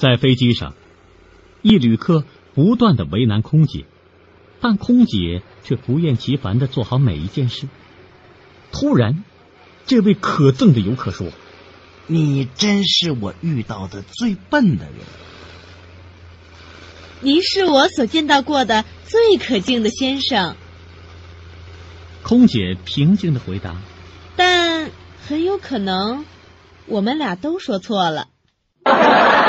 在飞机上一旅客不断的为难空姐但空姐却不厌其烦的做好每一件事。突然这位可憎的游客说你真是我遇到的最笨的人您是我所见到过的最可敬的先生。空姐平静的回答但很有可能我们俩都说错了。